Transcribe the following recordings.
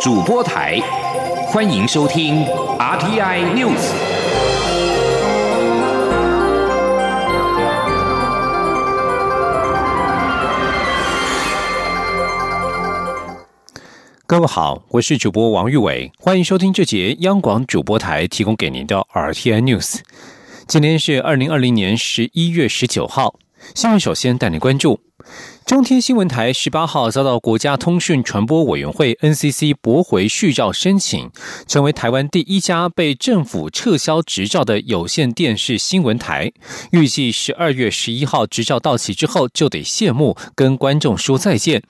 主播台，欢迎收听 RTI News。各位好，我是主播王玉伟，欢迎收听这节央广主播台提供给您的 RTI News。今天是二零二零年十一月十九号，新闻首先带您关注。中天新闻台十八号遭到国家通讯传播委员会 NCC 驳回续照申请，成为台湾第一家被政府撤销执照的有线电视新闻台。预计十二月十一号执照到期之后就得谢幕，跟观众说再见。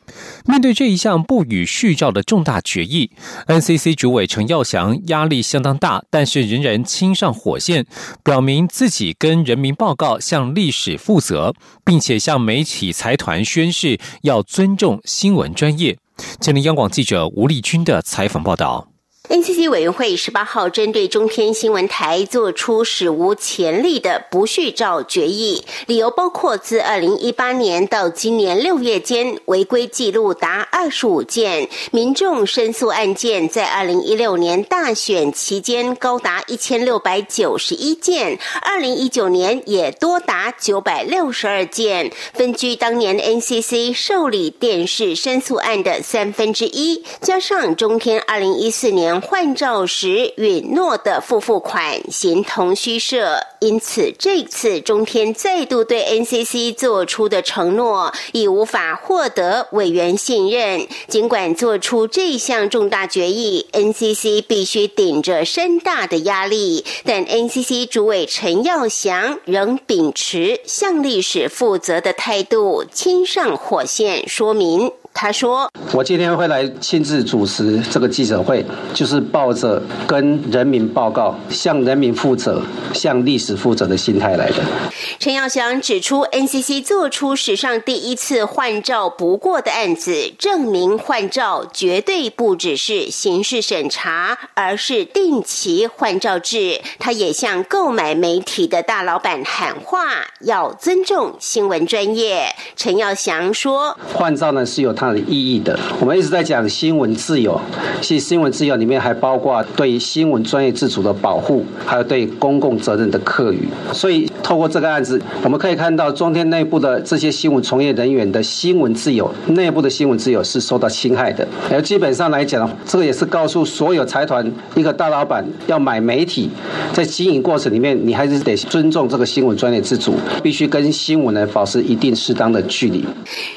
面对这一项不予续照的重大决议，NCC 主委陈耀祥压力相当大，但是仍然亲上火线，表明自己跟人民报告向历史负责，并且向媒体财团宣。宣誓要尊重新闻专业。前天央广记者吴丽君的采访报道。NCC 委员会十八号针对中天新闻台做出史无前例的不续照决议，理由包括自二零一八年到今年六月间违规记录达二十五件，民众申诉案件在二零一六年大选期间高达一千六百九十一件，二零一九年也多达九百六十二件，分居当年 NCC 受理电视申诉案的三分之一，加上中天二零一四年。换照时允诺的付付款形同虚设，因此这次中天再度对 NCC 做出的承诺已无法获得委员信任。尽管做出这项重大决议，NCC 必须顶着深大的压力，但 NCC 主委陈耀祥仍秉持向历史负责的态度，亲上火线说明。他说：“我今天会来亲自主持这个记者会，就是抱着跟人民报告、向人民负责、向历史负责的心态来的。”陈耀祥指出，NCC 做出史上第一次换照不过的案子，证明换照绝对不只是刑事审查，而是定期换照制。他也向购买媒体的大老板喊话，要尊重新闻专业。陈耀祥说：“换照呢是有他。”意义的，我们一直在讲新闻自由。其实新闻自由里面还包括对新闻专业自主的保护，还有对公共责任的课予。所以透过这个案子，我们可以看到中天内部的这些新闻从业人员的新闻自由，内部的新闻自由是受到侵害的。而基本上来讲，这个也是告诉所有财团，一个大老板要买媒体，在经营过程里面，你还是得尊重这个新闻专业自主，必须跟新闻呢保持一定适当的距离。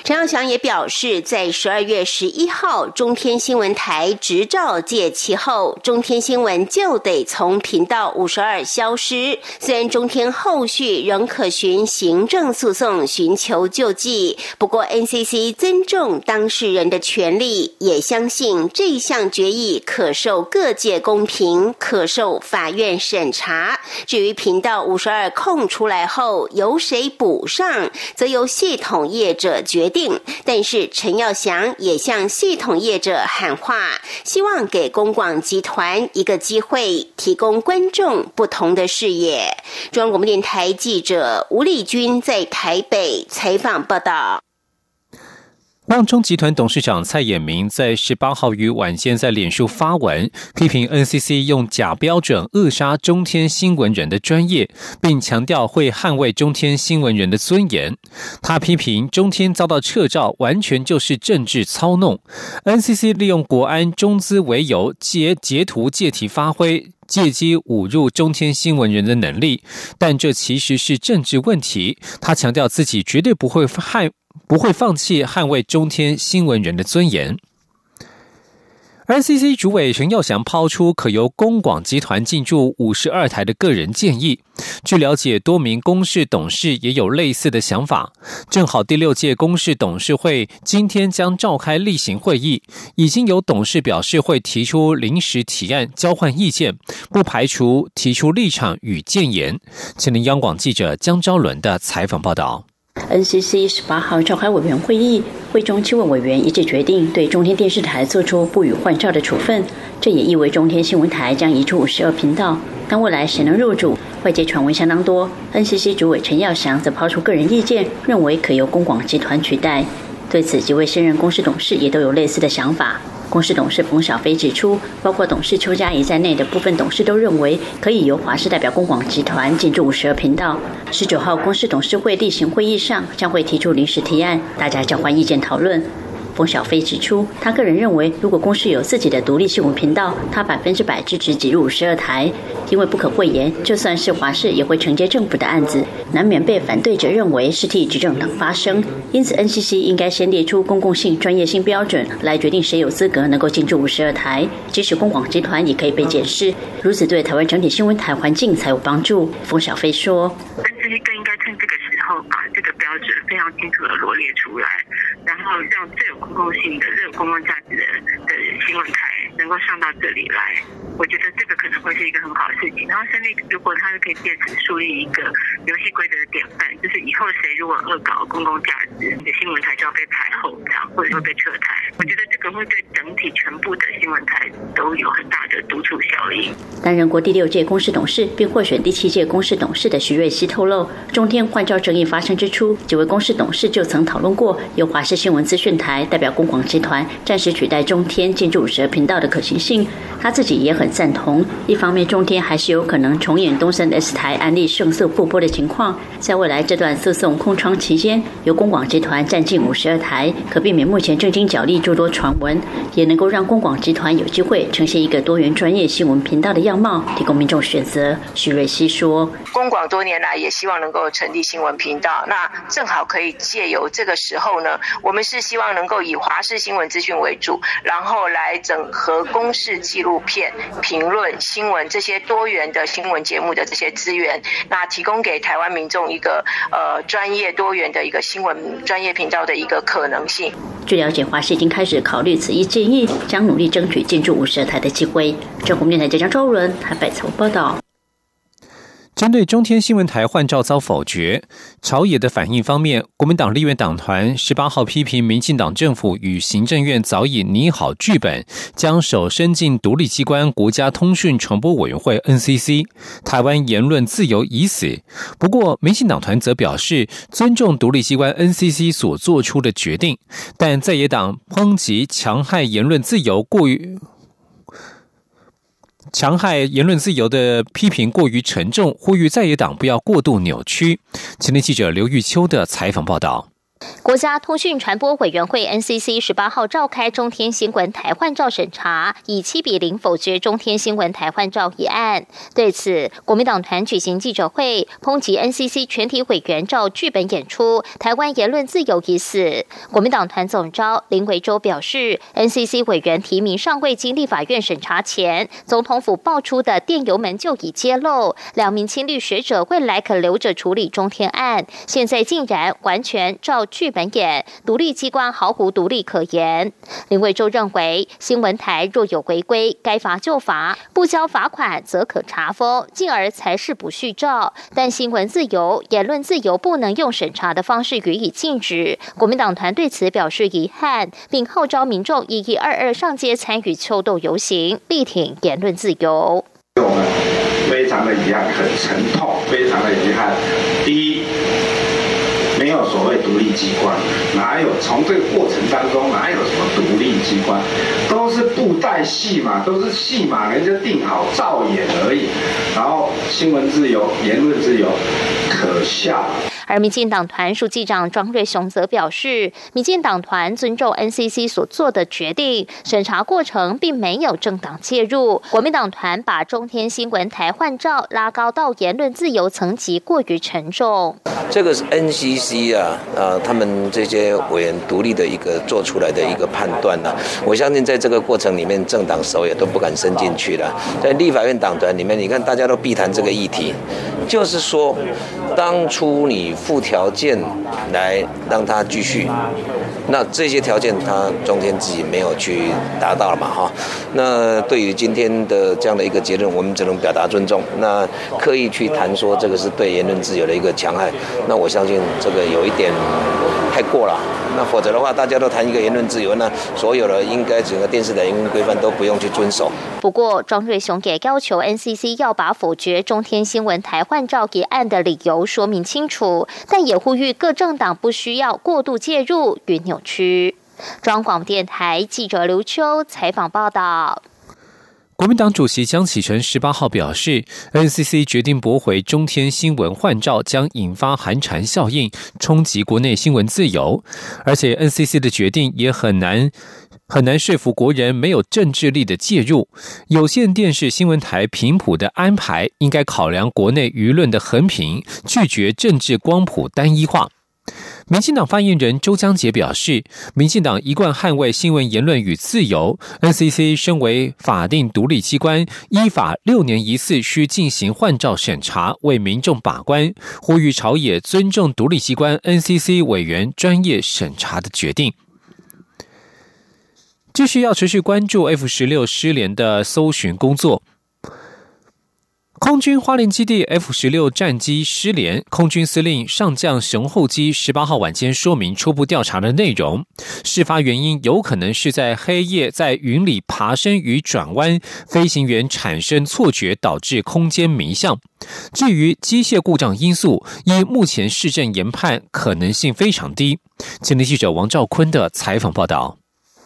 陈耀祥也表示，在在十二月十一号，中天新闻台执照届期后，中天新闻就得从频道五十二消失。虽然中天后续仍可循行政诉讼寻求救济，不过 NCC 尊重当事人的权利，也相信这项决议可受各界公平，可受法院审查。至于频道五十二空出来后由谁补上，则由系统业者决定。但是陈耀。祥也向系统业者喊话，希望给公广集团一个机会，提供观众不同的视野。中央广播电台记者吴丽君在台北采访报道。旺中集团董事长蔡衍明在十八号于晚间在脸书发文，批评 NCC 用假标准扼杀中天新闻人的专业，并强调会捍卫中天新闻人的尊严。他批评中天遭到撤照，完全就是政治操弄。NCC 利用国安中资为由，截截图借题发挥，借机侮辱中天新闻人的能力，但这其实是政治问题。他强调自己绝对不会害。不会放弃捍卫中天新闻人的尊严。NCC 主委陈耀祥抛出可由公广集团进驻五十二台的个人建议。据了解，多名公事董事也有类似的想法。正好第六届公事董事会今天将召开例行会议，已经有董事表示会提出临时提案交换意见，不排除提出立场与建言。请听央广记者江昭伦的采访报道。NCC 十八号召开委员会议，会中七位委员一致决定对中天电视台做出不予换照的处分。这也意味中天新闻台将移出五十二频道。但未来谁能入主，外界传闻相当多。NCC 主委陈耀祥则抛出个人意见，认为可由公广集团取代。对此，几位现任公司董事也都有类似的想法。公司董事冯小飞指出，包括董事邱佳怡在内的部分董事都认为，可以由华视代表公广集团进驻五十二频道。十九号公司董事会例行会议上，将会提出临时提案，大家交换意见讨论。冯小飞指出，他个人认为，如果公司有自己的独立新闻频道，他百分之百支持挤入五十二台，因为不可讳言，就算是华视也会承接政府的案子，难免被反对者认为是替执政党发声。因此，NCC 应该先列出公共性、专业性标准，来决定谁有资格能够进驻五十二台。即使公广集团也可以被检视，如此对台湾整体新闻台环境才有帮助。冯小飞说。后把这个标准非常清楚的罗列出来，然后让最有公共性的、最有公共价值的的新闻台能够上到这里来，我觉得这个可能会是一个很好的事情。然后，胜利如果他是可以借此树立一个游戏规则的典范，就是以后谁如果恶搞公共价值，你的新闻台就要被排后，这样或者会被撤台。我觉得这个会对整体全部的新闻台都有很大的督促效应。担任过第六届公司董事并获选第七届公司董事的徐瑞希透露，中天换照争议发生之初，几位公司董事就曾讨论过由华视新闻资讯台代表公广集团暂时取代中天进驻十频道的可行性。他自己也很赞同。一方面，中天还是有可能重演东森 S 台案例胜诉复播的情况，在未来这段诉讼空窗期间，由公广集团占尽五十二台，可避免目前正经角力诸多传闻，也能够让公广集团有机会呈现一个多元专业新闻频道的样貌，提供民众选择。徐瑞希说：“公广多年来也希望能够成立新闻频道，那正好可以借由这个时候呢，我们是希望能够以华视新闻资讯为主，然后来整合和公示纪录。”片、评论、新闻这些多元的新闻节目的这些资源，那提供给台湾民众一个呃专业多元的一个新闻专业频道的一个可能性。据了解，华视已经开始考虑此一建议，将努力争取进驻五十台的机会。中国电台记者周伦台北采访报道。针对中天新闻台换照遭否决，朝野的反应方面，国民党立院党团十八号批评民进党政府与行政院早已拟好剧本，将手伸进独立机关国家通讯传播委员会 NCC，台湾言论自由已死。不过，民进党团则表示尊重独立机关 NCC 所做出的决定，但在野党抨击强害言论自由过于。强害言论自由的批评过于沉重，呼吁在野党不要过度扭曲。前天记者刘玉秋的采访报道。国家通讯传播委员会 NCC 十八号召开中天新闻台换照审查，以七比零否决中天新闻台换照一案。对此，国民党团举行记者会，抨击 NCC 全体委员照剧本演出，台湾言论自由已死。国民党团总召林维洲表示，NCC 委员提名尚未经立法院审查前，总统府爆出的电邮门就已揭露，两名亲律学者未来可留着处理中天案，现在竟然完全照。剧本演，独立机关毫无独立可言。林伟洲认为，新闻台若有违规，该罚就罚，不交罚款则可查封，进而才是不续照。但新闻自由、言论自由不能用审查的方式予以禁止。国民党团对此表示遗憾，并号召民众一一二二上街参与秋斗游行，力挺言论自由。我们非常的遗憾，很沉痛，非常的遗憾。第一。没有所谓独立机关，哪有从这个过程当中哪有什么独立机关，都是布袋戏嘛，都是戏嘛，人家定好造演而已。然后新闻自由、言论自由，可笑。而民进党团书记长庄瑞雄则表示，民进党团尊重 NCC 所做的决定，审查过程并没有政党介入。国民党团把中天新闻台换照拉高到言论自由层级过于沉重。这个是 NCC 啊，呃，他们这些委员独立的一个做出来的一个判断呢。我相信在这个过程里面，政党手也都不敢伸进去了。在立法院党团里面，你看大家都避谈这个议题，就是说，当初你。附条件来让他继续，那这些条件他中天自己没有去达到了嘛？哈，那对于今天的这样的一个结论，我们只能表达尊重。那刻意去谈说这个是对言论自由的一个强害，那我相信这个有一点太过了。那否则的话，大家都谈一个言论自由，那所有的应该整个电视的营运规范都不用去遵守。不过，庄瑞雄也要求 NCC 要把否决中天新闻台换照一案的理由说明清楚，但也呼吁各政党不需要过度介入与扭区。中广电台记者刘秋采访报道。国民党主席江启臣十八号表示，NCC 决定驳回中天新闻换照，将引发寒蝉效应，冲击国内新闻自由。而且，NCC 的决定也很难很难说服国人没有政治力的介入。有线电视新闻台频谱的安排，应该考量国内舆论的横平，拒绝政治光谱单一化。民进党发言人周江杰表示，民进党一贯捍卫新闻言论与自由。NCC 身为法定独立机关，依法六年一次需进行换照审查，为民众把关。呼吁朝野尊重独立机关 NCC 委员专业审查的决定。继续要持续关注 F 十六失联的搜寻工作。空军花莲基地 F 十六战机失联，空军司令上将熊厚基十八号晚间说明初步调查的内容。事发原因有可能是在黑夜在云里爬升与转弯，飞行员产生错觉，导致空间迷向。至于机械故障因素，依目前市政研判，可能性非常低。前天记者王兆坤的采访报道。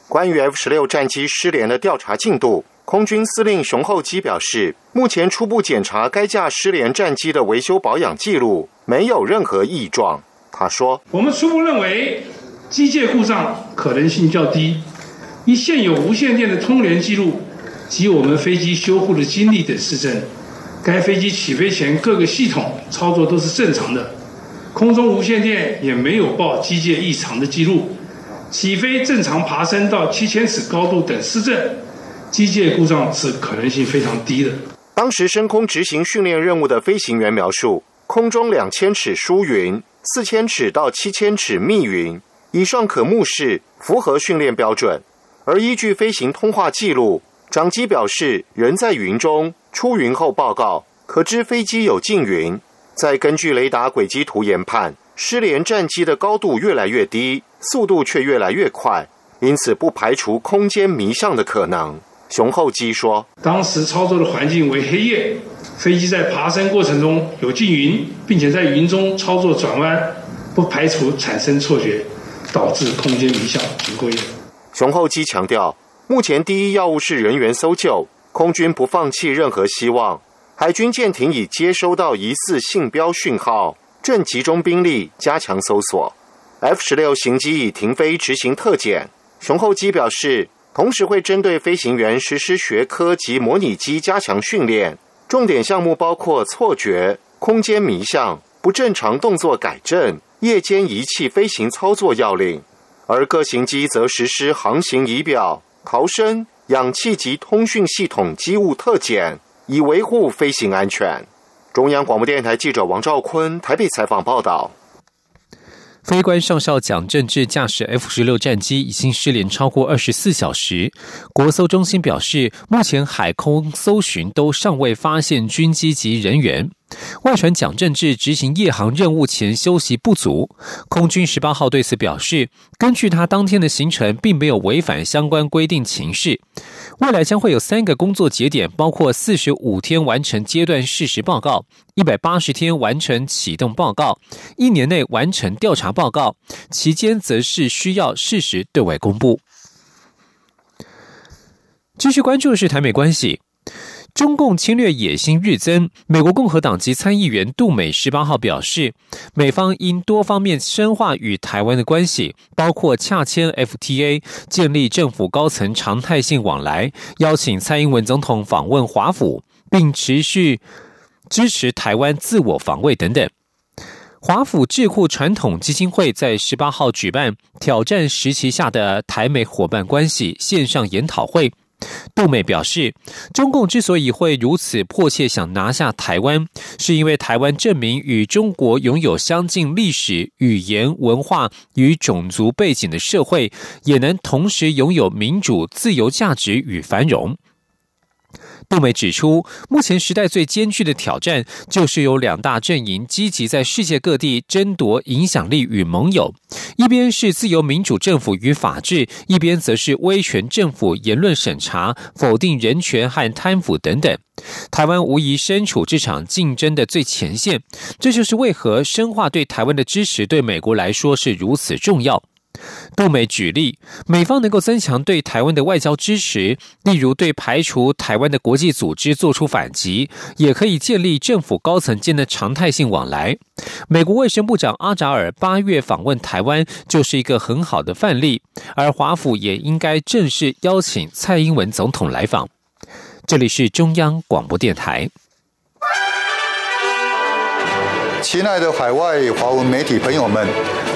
关于 F 十六战机失联的调查进度。空军司令熊厚基表示，目前初步检查该架失联战机的维修保养记录，没有任何异状。他说：“我们初步认为机械故障可能性较低，依现有无线电的通联记录及我们飞机修护的经历等实证，该飞机起飞前各个系统操作都是正常的，空中无线电也没有报机械异常的记录，起飞正常爬升到七千尺高度等施证。”机械故障是可能性非常低的。当时升空执行训练任务的飞行员描述，空中两千尺疏云，四千尺到七千尺密云，以上可目视，符合训练标准。而依据飞行通话记录，长机表示人在云中，出云后报告，可知飞机有进云。再根据雷达轨迹图研判，失联战机的高度越来越低，速度却越来越快，因此不排除空间迷向的可能。熊厚基说：“当时操作的环境为黑夜，飞机在爬升过程中有进云，并且在云中操作转弯，不排除产生错觉，导致空间迷向。”熊厚基强调，目前第一要务是人员搜救，空军不放弃任何希望。海军舰艇已接收到疑似信标讯号，正集中兵力加强搜索。F 十六型机已停飞执行特检。熊厚基表示。同时会针对飞行员实施学科及模拟机加强训练，重点项目包括错觉、空间迷向、不正常动作改正、夜间仪器飞行操作要领，而各型机则实施航行仪表、逃生、氧气及通讯系统机务特检，以维护飞行安全。中央广播电台记者王兆坤台北采访报道。非官上校蒋正志驾驶 F 十六战机已经失联超过二十四小时。国搜中心表示，目前海空搜寻都尚未发现军机及人员。外传蒋正志执行夜航任务前休息不足，空军十八号对此表示，根据他当天的行程，并没有违反相关规定情事。未来将会有三个工作节点，包括四十五天完成阶段事实报告，一百八十天完成启动报告，一年内完成调查报告，期间则是需要适时对外公布。继续关注的是台美关系。中共侵略野心日增，美国共和党籍参议员杜美十八号表示，美方应多方面深化与台湾的关系，包括洽签 FTA、建立政府高层常态性往来、邀请蔡英文总统访问华府，并持续支持台湾自我防卫等等。华府智库传统基金会在十八号举办挑战时期下的台美伙伴关系线上研讨会。杜美表示，中共之所以会如此迫切想拿下台湾，是因为台湾证明与中国拥有相近历史、语言、文化与种族背景的社会，也能同时拥有民主、自由价值与繁荣。杜美指出，目前时代最艰巨的挑战，就是有两大阵营积极在世界各地争夺影响力与盟友，一边是自由民主政府与法治，一边则是威权政府言论审查、否定人权和贪腐等等。台湾无疑身处这场竞争的最前线，这就是为何深化对台湾的支持对美国来说是如此重要。杜美举例，美方能够增强对台湾的外交支持，例如对排除台湾的国际组织做出反击，也可以建立政府高层间的常态性往来。美国卫生部长阿扎尔八月访问台湾就是一个很好的范例，而华府也应该正式邀请蔡英文总统来访。这里是中央广播电台。亲爱的海外华文媒体朋友们，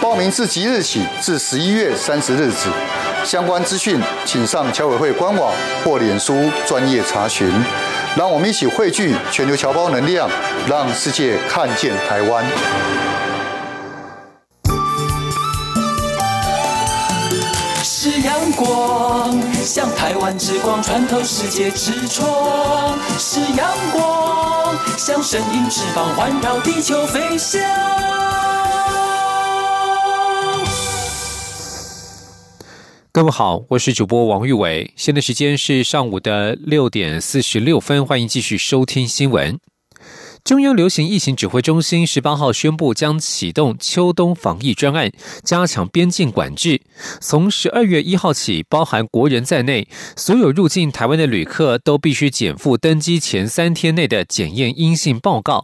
报名自即日起至十一月三十日止，相关资讯请上侨委会官网或脸书专业查询。让我们一起汇聚全球侨胞能量，让世界看见台湾。是阳光，像台湾之光穿透世界之窗；是阳光，像神鹰翅膀环绕地球飞翔。各位好，我是主播王玉伟，现在时间是上午的六点四十六分，欢迎继续收听新闻。中央流行疫情指挥中心十八号宣布，将启动秋冬防疫专案，加强边境管制。从十二月一号起，包含国人在内，所有入境台湾的旅客都必须减负登机前三天内的检验阴性报告。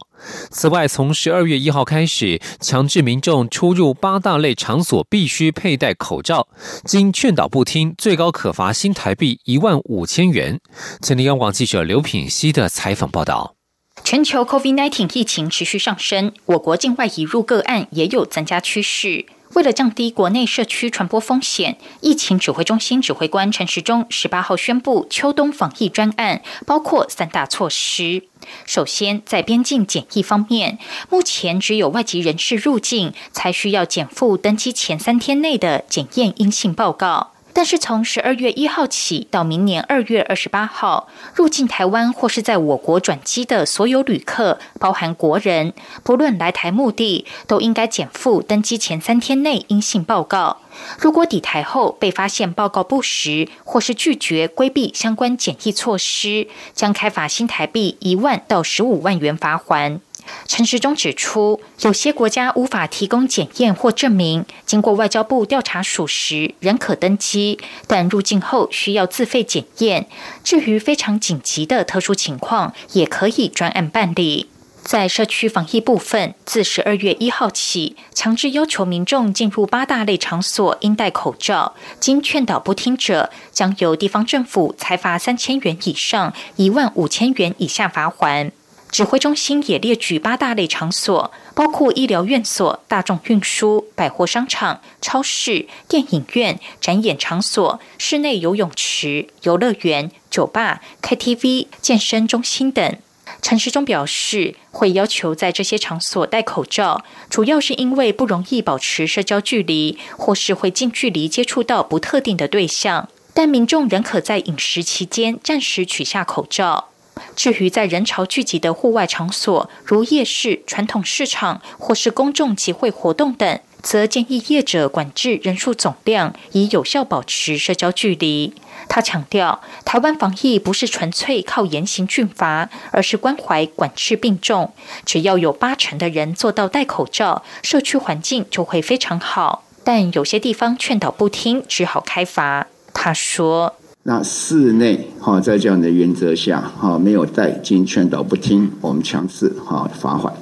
此外，从十二月一号开始，强制民众出入八大类场所必须佩戴口罩，经劝导不听，最高可罚新台币一万五千元。前天央广记者刘品熙的采访报道。全球 COVID-19 疫情持续上升，我国境外移入个案也有增加趋势。为了降低国内社区传播风险，疫情指挥中心指挥官陈时中十八号宣布，秋冬防疫专案包括三大措施。首先，在边境检疫方面，目前只有外籍人士入境才需要减负登机前三天内的检验阴性报告。但是从十二月一号起到明年二月二十八号，入境台湾或是在我国转机的所有旅客，包含国人，不论来台目的，都应该减负登机前三天内阴性报告。如果抵台后被发现报告不实，或是拒绝规避相关检疫措施，将开罚新台币一万到十五万元罚款。陈时中指出，有些国家无法提供检验或证明，经过外交部调查属实，仍可登机，但入境后需要自费检验。至于非常紧急的特殊情况，也可以专案办理。在社区防疫部分，自十二月一号起，强制要求民众进入八大类场所应戴口罩，经劝导不听者，将由地方政府裁罚三千元以上一万五千元以下罚款。指挥中心也列举八大类场所，包括医疗院所、大众运输、百货商场、超市、电影院、展演场所、室内游泳池、游乐园、酒吧、KTV、健身中心等。陈时中表示，会要求在这些场所戴口罩，主要是因为不容易保持社交距离，或是会近距离接触到不特定的对象。但民众仍可在饮食期间暂时取下口罩。至于在人潮聚集的户外场所，如夜市、传统市场或是公众集会活动等，则建议业者管制人数总量，以有效保持社交距离。他强调，台湾防疫不是纯粹靠严刑峻法，而是关怀管制并重。只要有八成的人做到戴口罩，社区环境就会非常好。但有些地方劝导不听，只好开罚。他说。那室内哈，在这样的原则下哈，没有带经劝导不听，我们强制哈罚款。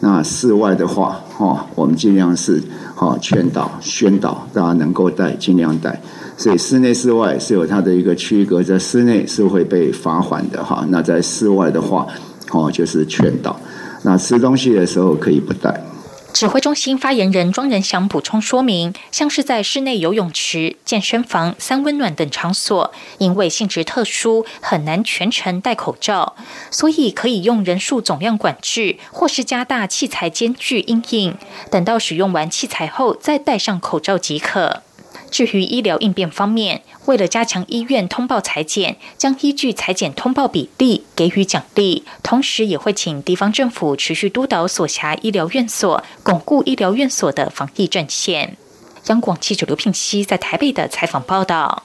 那室外的话哈，我们尽量是哈劝导宣导，大家能够带尽量带。所以室内室外是有它的一个区隔，在室内是会被罚款的哈。那在室外的话，哦就是劝导。那吃东西的时候可以不带。指挥中心发言人庄仁祥补充说明，像是在室内游泳池、健身房、三温暖等场所，因为性质特殊，很难全程戴口罩，所以可以用人数总量管制，或是加大器材间距阴影，等到使用完器材后再戴上口罩即可。至于医疗应变方面，为了加强医院通报裁剪，将依据裁剪通报比例给予奖励，同时也会请地方政府持续督导所辖医疗院所，巩固医疗院所的防疫战线。央广记者刘聘熙在台北的采访报道。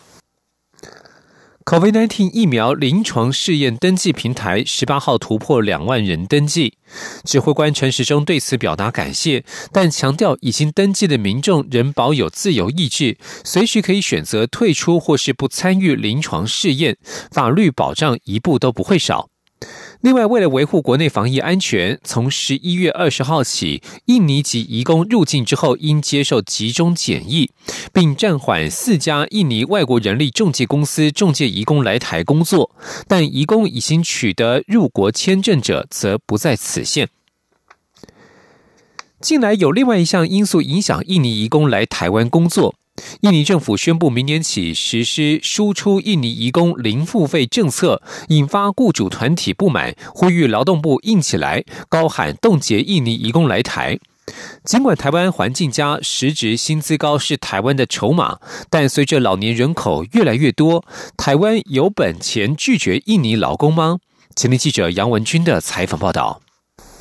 COVID-19 疫苗临床试验登记平台十八号突破两万人登记，指挥官陈时中对此表达感谢，但强调已经登记的民众仍保有自由意志，随时可以选择退出或是不参与临床试验，法律保障一步都不会少。另外，为了维护国内防疫安全，从十一月二十号起，印尼籍移工入境之后应接受集中检疫，并暂缓四家印尼外国人力中介公司中介移工来台工作。但移工已经取得入国签证者，则不在此限。近来有另外一项因素影响印尼移工来台湾工作。印尼政府宣布，明年起实施输出印尼移工零付费政策，引发雇主团体不满，呼吁劳动部硬起来，高喊冻结印尼移工来台。尽管台湾环境佳、实值薪资高是台湾的筹码，但随着老年人口越来越多，台湾有本钱拒绝印尼劳工吗？前天记者杨文军的采访报道。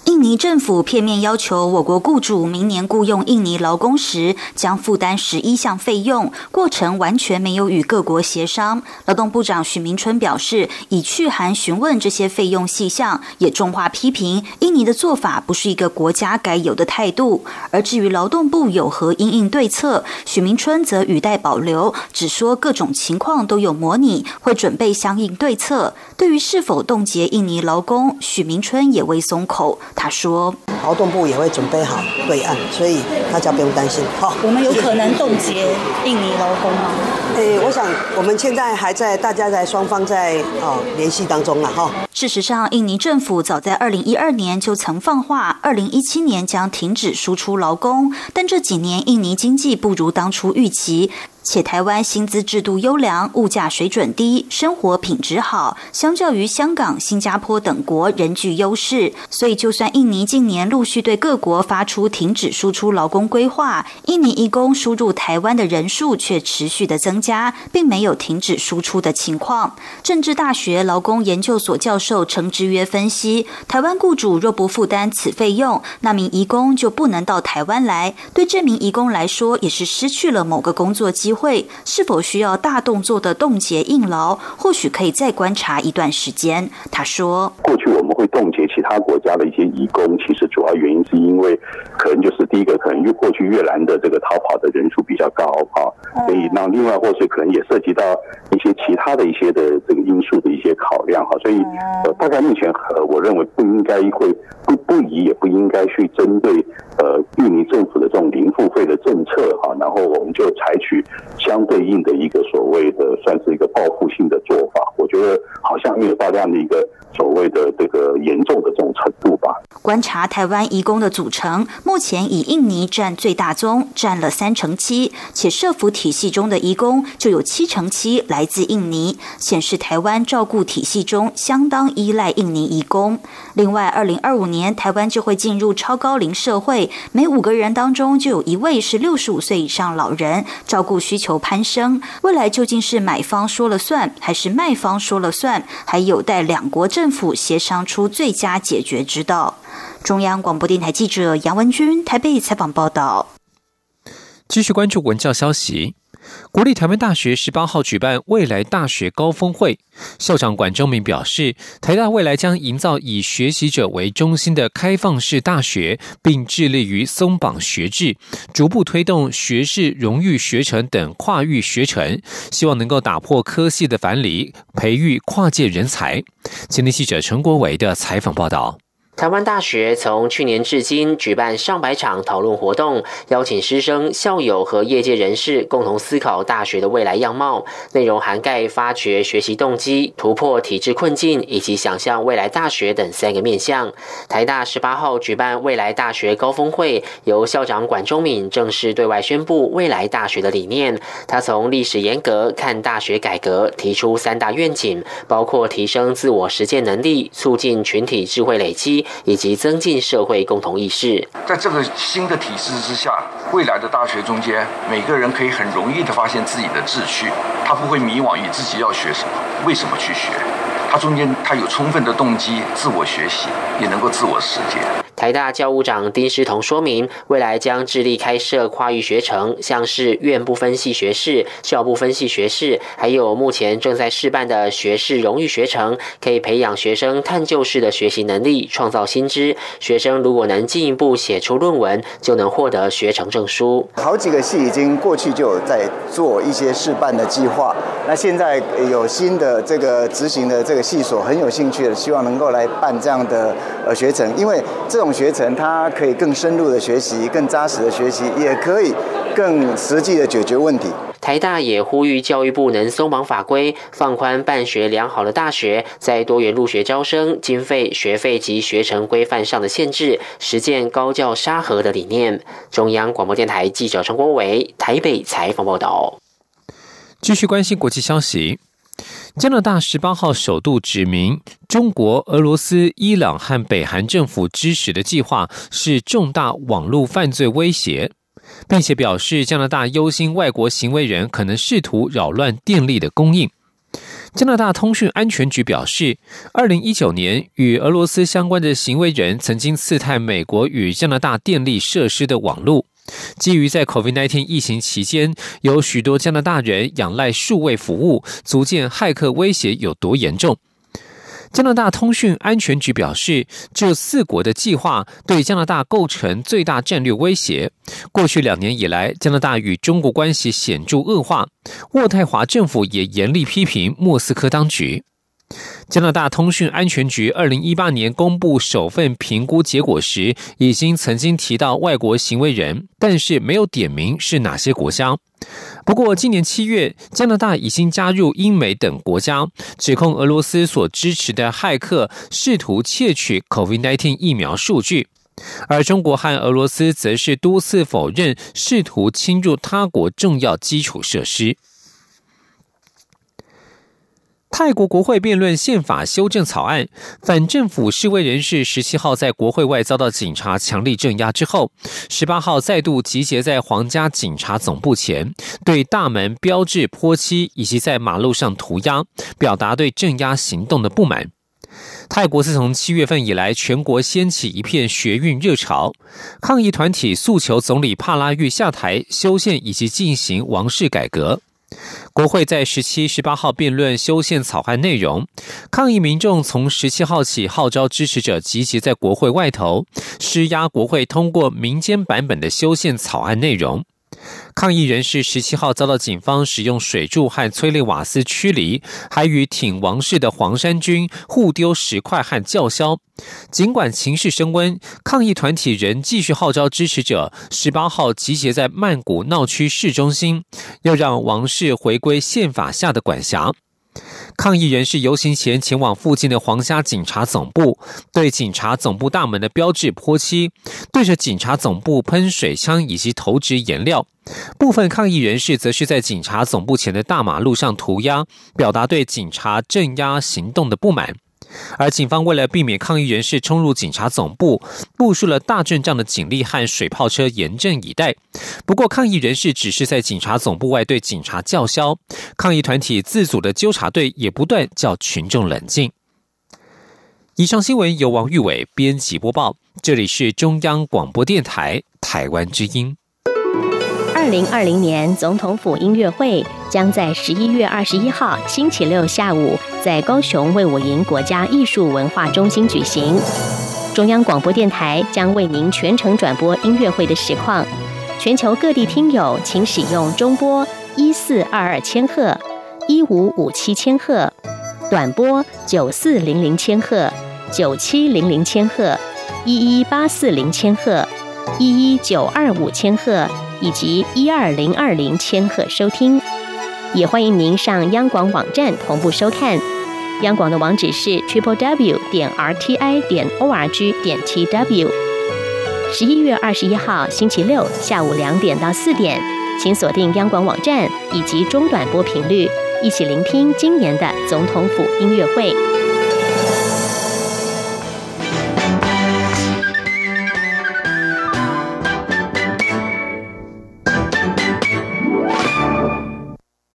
印尼政府片面要求我国雇主明年雇佣印尼劳工时将负担十一项费用，过程完全没有与各国协商。劳动部长许明春表示，已去函询问这些费用细项，也重话批评印尼的做法不是一个国家该有的态度。而至于劳动部有何应应对策，许明春则语带保留，只说各种情况都有模拟，会准备相应对策。对于是否冻结印尼劳工，许明春也未松口。他说：“劳动部也会准备好对岸，所以大家不用担心。好，我们有可能冻结印尼劳工吗？诶，我想我们现在还在，大家在双方在哦联系当中了哈。事实上，印尼政府早在二零一二年就曾放话，二零一七年将停止输出劳工，但这几年印尼经济不如当初预期。”且台湾薪资制度优良，物价水准低，生活品质好，相较于香港、新加坡等国仍具优势。所以，就算印尼近年陆续对各国发出停止输出劳工规划，印尼移工输入台湾的人数却持续的增加，并没有停止输出的情况。政治大学劳工研究所教授程之约分析，台湾雇主若不负担此费用，那名移工就不能到台湾来，对这名移工来说，也是失去了某个工作机。机会是否需要大动作的冻结硬劳？或许可以再观察一段时间。他说：“过去我们会冻结其他国家的一些移工，其实主要原因是因为可能就是第一个，可能越过去越南的这个逃跑的人数比较高啊，所以那另外或是可能也涉及到一些其他的一些的这个因素的一些考量哈。所以呃，大概目前呃，我认为不应该会不不宜也不应该去针对呃印尼政府的这种零付费的政策哈，然后我们就采取。相对应的一个所谓的算是一个报复性的做法，我觉得好像没有到这样的一个所谓的这个严重的这种程度吧。观察台湾移工的组成，目前以印尼占最大宗，占了三成七，且社服体系中的移工就有七成七来自印尼，显示台湾照顾体系中相当依赖印尼移工。另外，二零二五年台湾就会进入超高龄社会，每五个人当中就有一位是六十五岁以上老人，照顾需求攀升。未来究竟是买方说了算，还是卖方说了算，还有待两国政政府协商出最佳解决之道。中央广播电台记者杨文君台北采访报道。继续关注文教消息。国立台湾大学十八号举办未来大学高峰会，校长管中明表示，台大未来将营造以学习者为中心的开放式大学，并致力于松绑学制，逐步推动学士、荣誉学程等跨域学程，希望能够打破科系的樊篱，培育跨界人才。前天记者陈国伟的采访报道。台湾大学从去年至今举办上百场讨论活动，邀请师生、校友和业界人士共同思考大学的未来样貌。内容涵盖发掘学习动机、突破体制困境以及想象未来大学等三个面向。台大十八号举办未来大学高峰会，由校长管中敏正式对外宣布未来大学的理念。他从历史严格看大学改革，提出三大愿景，包括提升自我实践能力、促进群体智慧累积。以及增进社会共同意识。在这个新的体制之下，未来的大学中间，每个人可以很容易的发现自己的志趣，他不会迷惘于自己要学什么，为什么去学，他中间他有充分的动机，自我学习，也能够自我实践。台大教务长丁诗彤说明，未来将致力开设跨域学程，像是院部分系学士、校部分系学士，还有目前正在试办的学士荣誉学程，可以培养学生探究式的学习能力，创造新知。学生如果能进一步写出论文，就能获得学程证书。好几个系已经过去就有在做一些试办的计划，那现在有新的这个执行的这个系所很有兴趣的，希望能够来办这样的呃学程，因为这种。学程，它可以更深入的学习，更扎实的学习，也可以更实际的解决问题。台大也呼吁教育部能松绑法规，放宽办学良好的大学在多元入学招生、经费、学费及学程规范上的限制，实践高教沙盒的理念。中央广播电台记者陈国伟台北采访报道。继续关心国际消息。加拿大十八号首度指明，中国、俄罗斯、伊朗和北韩政府支持的计划是重大网络犯罪威胁，并且表示加拿大忧心外国行为人可能试图扰乱电力的供应。加拿大通讯安全局表示，二零一九年与俄罗斯相关的行为人曾经刺探美国与加拿大电力设施的网络。基于在 COVID-19 疫情期间，有许多加拿大人仰赖数位服务，足见骇客威胁有多严重。加拿大通讯安全局表示，这四国的计划对加拿大构成最大战略威胁。过去两年以来，加拿大与中国关系显著恶化，渥太华政府也严厉批评莫斯科当局。加拿大通讯安全局二零一八年公布首份评估结果时，已经曾经提到外国行为人，但是没有点名是哪些国家。不过，今年七月，加拿大已经加入英美等国家，指控俄罗斯所支持的骇客试图窃取 COVID-19 疫苗数据，而中国和俄罗斯则是多次否认试图侵入他国重要基础设施。泰国国会辩论宪法修正草案，反政府示威人士十七号在国会外遭到警察强力镇压之后，十八号再度集结在皇家警察总部前，对大门标志泼漆以及在马路上涂鸦，表达对镇压行动的不满。泰国自从七月份以来，全国掀起一片学运热潮，抗议团体诉求总理帕拉育下台、修宪以及进行王室改革。国会在十七、十八号辩论修宪草案内容，抗议民众从十七号起号召支持者集结在国会外头，施压国会通过民间版本的修宪草案内容。抗议人士十七号遭到警方使用水柱和催泪瓦斯驱离，还与挺王室的黄山军互丢石块和叫嚣。尽管情势升温，抗议团体仍继续号召支持者十八号集结在曼谷闹区市中心，要让王室回归宪法下的管辖。抗议人士游行前前往附近的皇家警察总部，对警察总部大门的标志泼漆，对着警察总部喷水枪以及投掷颜料。部分抗议人士则是在警察总部前的大马路上涂鸦，表达对警察镇压行动的不满。而警方为了避免抗议人士冲入警察总部，部署了大阵仗的警力和水炮车严阵以待。不过，抗议人士只是在警察总部外对警察叫嚣，抗议团体自组的纠察队也不断叫群众冷静。以上新闻由王玉伟编辑播报，这里是中央广播电台台湾之音。二零二零年总统府音乐会将在十一月二十一号星期六下午在高雄卫武营国家艺术文化中心举行。中央广播电台将为您全程转播音乐会的实况。全球各地听友请使用中波一四二二千赫、一五五七千赫、短波九四零零千赫、九七零零千赫、一一八四零千赫、一一九二五千赫。以及一二零二零千赫收听，也欢迎您上央广网站同步收看。央广的网址是 triple w 点 r t i 点 o r g 点 t w。十一月二十一号星期六下午两点到四点，请锁定央广网站以及中短波频率，一起聆听今年的总统府音乐会。